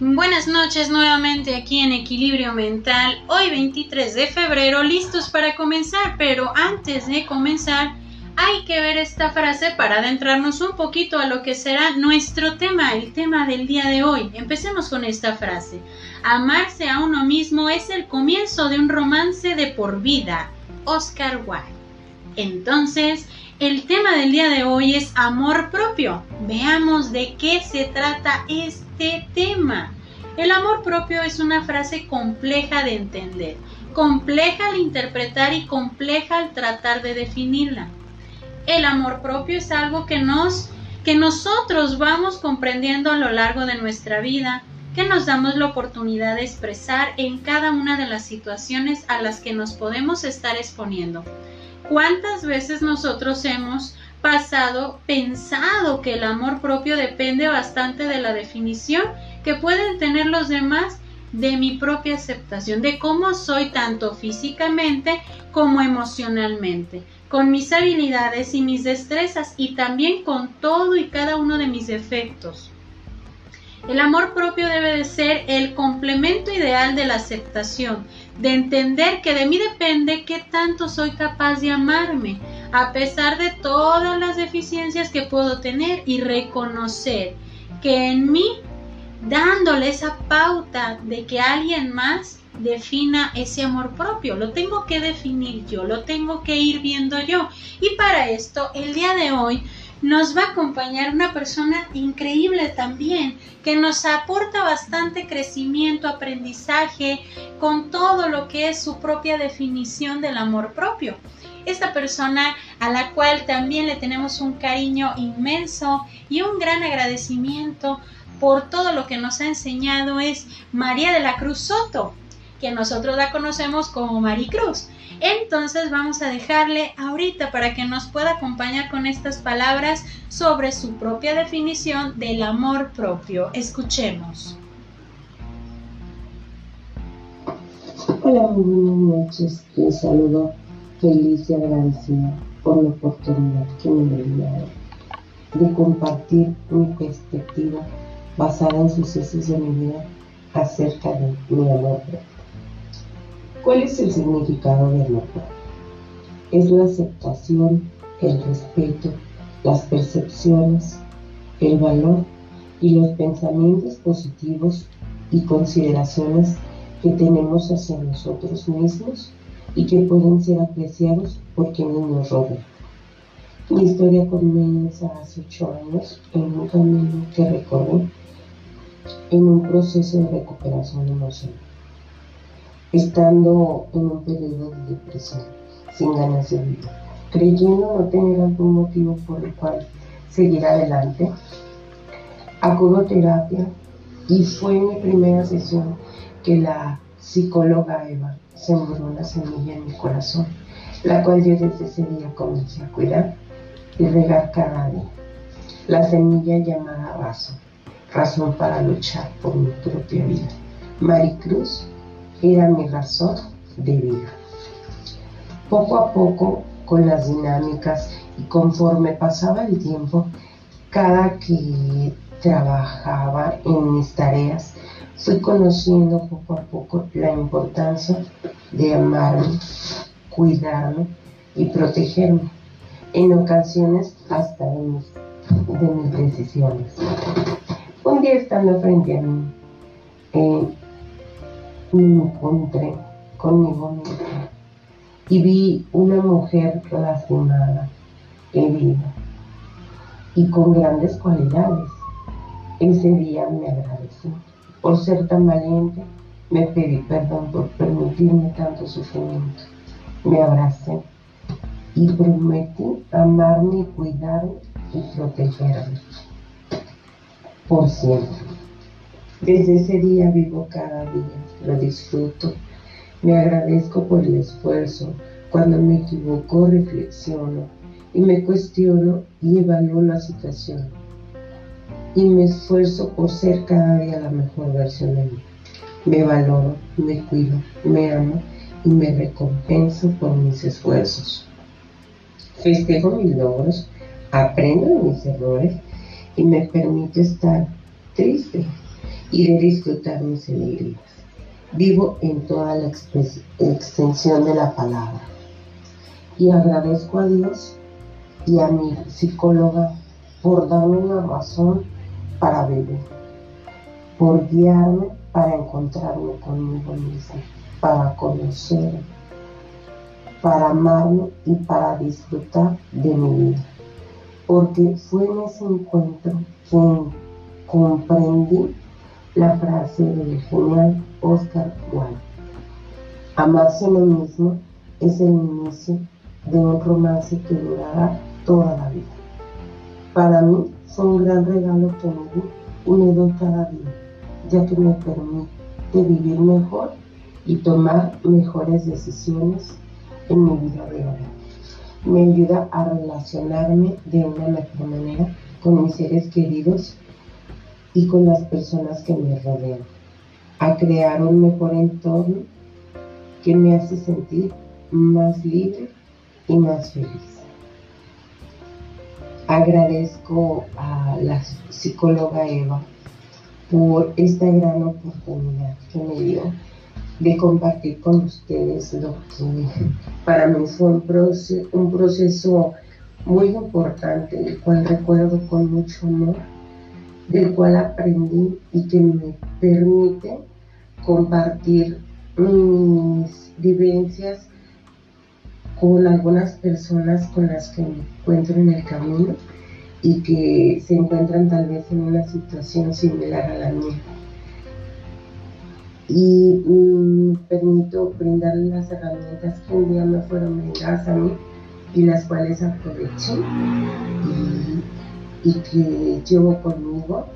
Buenas noches nuevamente aquí en Equilibrio Mental, hoy 23 de febrero, listos para comenzar, pero antes de comenzar hay que ver esta frase para adentrarnos un poquito a lo que será nuestro tema, el tema del día de hoy. Empecemos con esta frase. Amarse a uno mismo es el comienzo de un romance de por vida. Oscar Wilde. Entonces, el tema del día de hoy es amor propio. Veamos de qué se trata este tema. El amor propio es una frase compleja de entender, compleja al interpretar y compleja al tratar de definirla. El amor propio es algo que nos que nosotros vamos comprendiendo a lo largo de nuestra vida, que nos damos la oportunidad de expresar en cada una de las situaciones a las que nos podemos estar exponiendo. ¿Cuántas veces nosotros hemos pasado pensado que el amor propio depende bastante de la definición que pueden tener los demás de mi propia aceptación, de cómo soy tanto físicamente como emocionalmente, con mis habilidades y mis destrezas y también con todo y cada uno de mis defectos. El amor propio debe de ser el complemento ideal de la aceptación, de entender que de mí depende qué tanto soy capaz de amarme, a pesar de todas las deficiencias que puedo tener y reconocer que en mí, dándole esa pauta de que alguien más defina ese amor propio, lo tengo que definir yo, lo tengo que ir viendo yo. Y para esto, el día de hoy, nos va a acompañar una persona increíble también, que nos aporta bastante crecimiento, aprendizaje, con todo lo que es su propia definición del amor propio. Esta persona a la cual también le tenemos un cariño inmenso y un gran agradecimiento por todo lo que nos ha enseñado es María de la Cruz Soto, que nosotros la conocemos como Maricruz. Entonces vamos a dejarle ahorita para que nos pueda acompañar con estas palabras sobre su propia definición del amor propio. Escuchemos. Hola, muy buenas noches. Les saludo feliz y agradecida por la oportunidad que me dado de compartir mi perspectiva basada en sucesos de mi vida acerca de mi amor propio. ¿Cuál es el significado de amor Es la aceptación, el respeto, las percepciones, el valor y los pensamientos positivos y consideraciones que tenemos hacia nosotros mismos y que pueden ser apreciados por quienes nos rodean. Mi historia comienza hace ocho años en un camino que recorrí en un proceso de recuperación emocional estando en un periodo de depresión, sin ganas de vivir, creyendo no tener algún motivo por el cual seguir adelante. Acudo a terapia y fue en mi primera sesión que la psicóloga Eva sembró una semilla en mi corazón, la cual yo desde ese día comencé a cuidar y regar cada día. La semilla llamada vaso, razón para luchar por mi propia vida. Maricruz era mi razón de vida. Poco a poco, con las dinámicas y conforme pasaba el tiempo, cada que trabajaba en mis tareas, fui conociendo poco a poco la importancia de amarme, cuidarme y protegerme, en ocasiones hasta de mis, de mis decisiones. Un día estando frente a mí, eh, me encontré conmigo misma y vi una mujer lastimada, herida y con grandes cualidades. Ese día me agradecí por ser tan valiente, me pedí perdón por permitirme tanto sufrimiento. Me abracé y prometí amarme, cuidarme y protegerme por siempre. Desde ese día vivo cada día, lo disfruto, me agradezco por el esfuerzo, cuando me equivoco reflexiono y me cuestiono y evalúo la situación y me esfuerzo por ser cada día la mejor versión de mí. Me valoro, me cuido, me amo y me recompenso por mis esfuerzos. Festejo mis logros, aprendo de mis errores y me permito estar triste y de disfrutar mis alegrías. Vivo en toda la extensión de la palabra. Y agradezco a Dios y a mi psicóloga por darme una razón para vivir, por guiarme para encontrarme conmigo mismo, para conocerme, para amarme y para disfrutar de mi vida. Porque fue en ese encuentro que comprendí la frase del genial Oscar Wilde. Amarse a uno mismo es el inicio de un romance que durará toda la vida. Para mí fue un gran regalo tener unido cada día, ya que me permite vivir mejor y tomar mejores decisiones en mi vida real. Me ayuda a relacionarme de una mejor manera con mis seres queridos y con las personas que me rodean, a crear un mejor entorno que me hace sentir más libre y más feliz. Agradezco a la psicóloga Eva por esta gran oportunidad que me dio de compartir con ustedes lo que para mí fue un proceso, un proceso muy importante, el cual recuerdo con mucho amor, del cual aprendí y que me permite compartir mis vivencias con algunas personas con las que me encuentro en el camino y que se encuentran tal vez en una situación similar a la mía. Y mm, permito brindarles las herramientas que un día me fueron brindadas a mí y las cuales aproveché y que llevo conmigo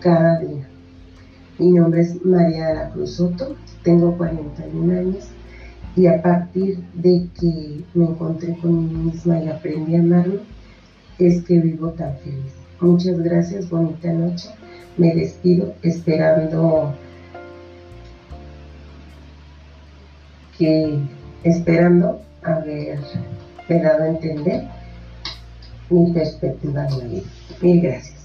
cada día. Mi nombre es María de la Cruz Soto, tengo 41 años y a partir de que me encontré con mí misma y aprendí a amarme, es que vivo tan feliz. Muchas gracias, bonita noche. Me despido esperando que, esperando haber dado a entender mi perspectiva de la vida. Mil gracias.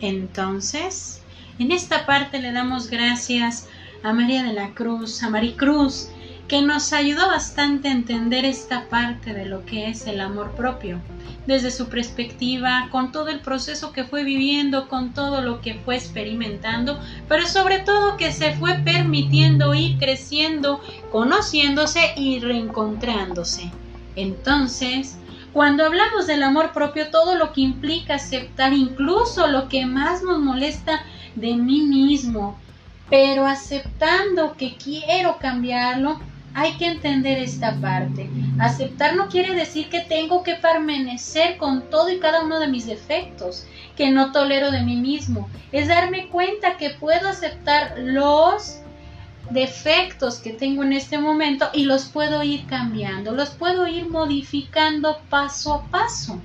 Entonces, en esta parte le damos gracias a María de la Cruz, a Maricruz, que nos ayudó bastante a entender esta parte de lo que es el amor propio, desde su perspectiva, con todo el proceso que fue viviendo, con todo lo que fue experimentando, pero sobre todo que se fue permitiendo ir creciendo, conociéndose y reencontrándose. Entonces, cuando hablamos del amor propio, todo lo que implica aceptar incluso lo que más nos molesta de mí mismo, pero aceptando que quiero cambiarlo, hay que entender esta parte. Aceptar no quiere decir que tengo que permanecer con todo y cada uno de mis defectos, que no tolero de mí mismo. Es darme cuenta que puedo aceptar los defectos que tengo en este momento y los puedo ir cambiando, los puedo ir modificando paso a paso.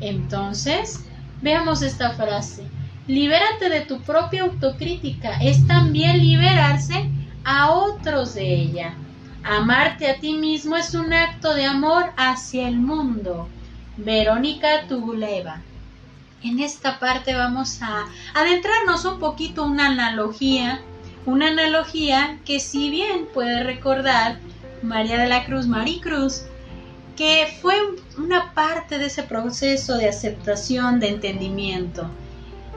Entonces, veamos esta frase. Libérate de tu propia autocrítica. Es también liberarse a otros de ella. Amarte a ti mismo es un acto de amor hacia el mundo. Verónica Tuguleva. En esta parte vamos a adentrarnos un poquito una analogía, una analogía que si bien puede recordar María de la Cruz, Maricruz, que fue una parte de ese proceso de aceptación, de entendimiento.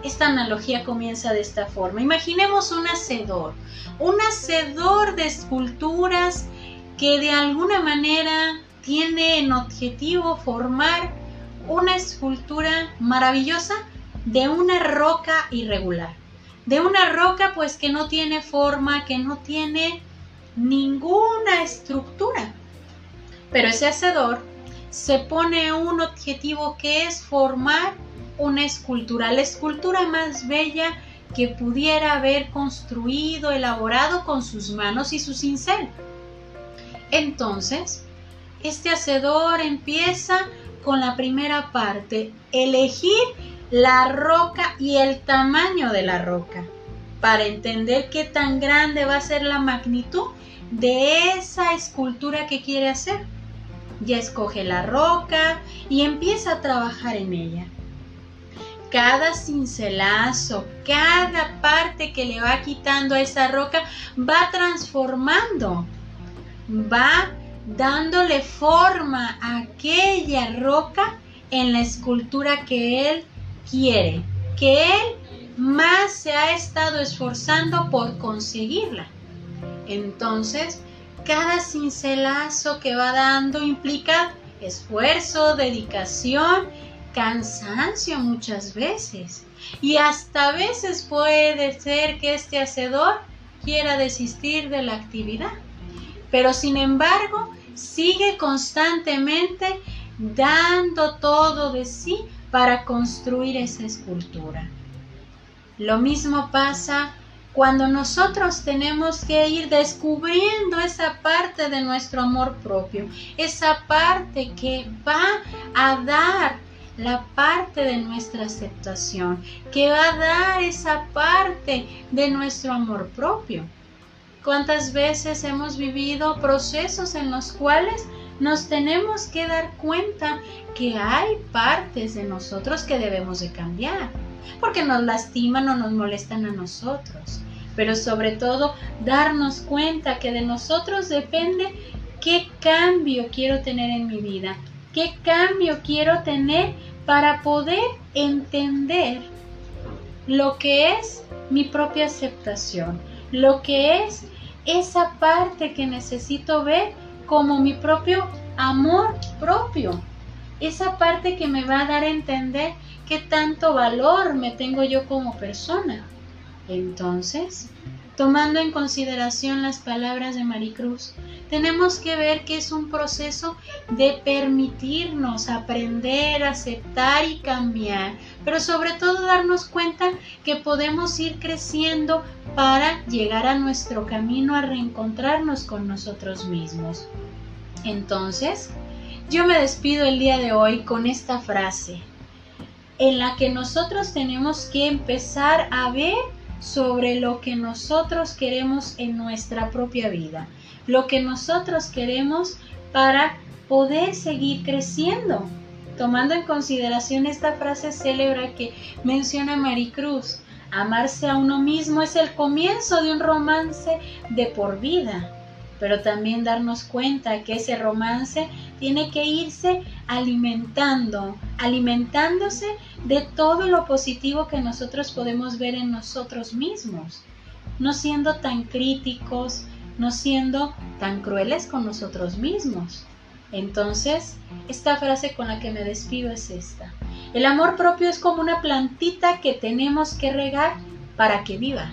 Esta analogía comienza de esta forma. Imaginemos un hacedor, un hacedor de esculturas que de alguna manera tiene en objetivo formar una escultura maravillosa de una roca irregular. De una roca pues que no tiene forma, que no tiene ninguna estructura. Pero ese hacedor se pone un objetivo que es formar una escultura, la escultura más bella que pudiera haber construido, elaborado con sus manos y su cincel. Entonces, este hacedor empieza con la primera parte, elegir la roca y el tamaño de la roca, para entender qué tan grande va a ser la magnitud de esa escultura que quiere hacer. Ya escoge la roca y empieza a trabajar en ella cada cincelazo, cada parte que le va quitando a esa roca, va transformando, va dándole forma a aquella roca en la escultura que él quiere, que él más se ha estado esforzando por conseguirla. Entonces, cada cincelazo que va dando implica esfuerzo, dedicación, cansancio muchas veces. Y hasta a veces puede ser que este hacedor quiera desistir de la actividad. Pero sin embargo, sigue constantemente dando todo de sí para construir esa escultura. Lo mismo pasa cuando nosotros tenemos que ir descubriendo esa parte de nuestro amor propio, esa parte que va a dar la parte de nuestra aceptación, que va a dar esa parte de nuestro amor propio. ¿Cuántas veces hemos vivido procesos en los cuales nos tenemos que dar cuenta que hay partes de nosotros que debemos de cambiar? Porque nos lastiman o nos molestan a nosotros. Pero sobre todo darnos cuenta que de nosotros depende qué cambio quiero tener en mi vida, qué cambio quiero tener para poder entender lo que es mi propia aceptación, lo que es esa parte que necesito ver como mi propio amor propio, esa parte que me va a dar a entender qué tanto valor me tengo yo como persona. Entonces, tomando en consideración las palabras de Maricruz, tenemos que ver que es un proceso de permitirnos aprender, aceptar y cambiar, pero sobre todo darnos cuenta que podemos ir creciendo para llegar a nuestro camino a reencontrarnos con nosotros mismos. Entonces, yo me despido el día de hoy con esta frase en la que nosotros tenemos que empezar a ver sobre lo que nosotros queremos en nuestra propia vida, lo que nosotros queremos para poder seguir creciendo. Tomando en consideración esta frase célebre que menciona Maricruz, amarse a uno mismo es el comienzo de un romance de por vida pero también darnos cuenta que ese romance tiene que irse alimentando, alimentándose de todo lo positivo que nosotros podemos ver en nosotros mismos, no siendo tan críticos, no siendo tan crueles con nosotros mismos. Entonces, esta frase con la que me despido es esta. El amor propio es como una plantita que tenemos que regar para que viva.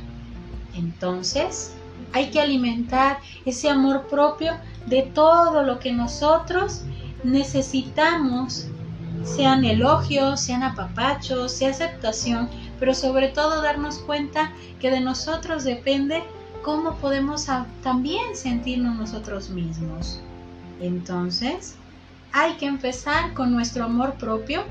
Entonces, hay que alimentar ese amor propio de todo lo que nosotros necesitamos, sean elogios, sean apapachos, sea aceptación, pero sobre todo darnos cuenta que de nosotros depende cómo podemos también sentirnos nosotros mismos. Entonces, hay que empezar con nuestro amor propio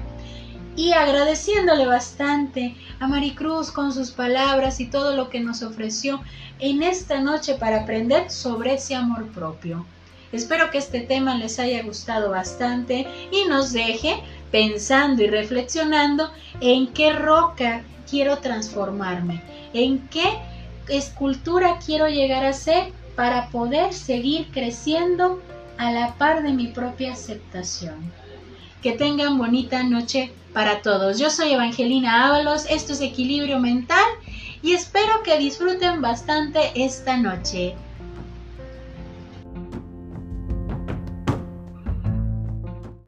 y agradeciéndole bastante a Maricruz con sus palabras y todo lo que nos ofreció en esta noche para aprender sobre ese amor propio. Espero que este tema les haya gustado bastante y nos deje pensando y reflexionando en qué roca quiero transformarme, en qué escultura quiero llegar a ser para poder seguir creciendo a la par de mi propia aceptación. Que tengan bonita noche para todos. Yo soy Evangelina Ábalos, esto es Equilibrio Mental y espero que disfruten bastante esta noche.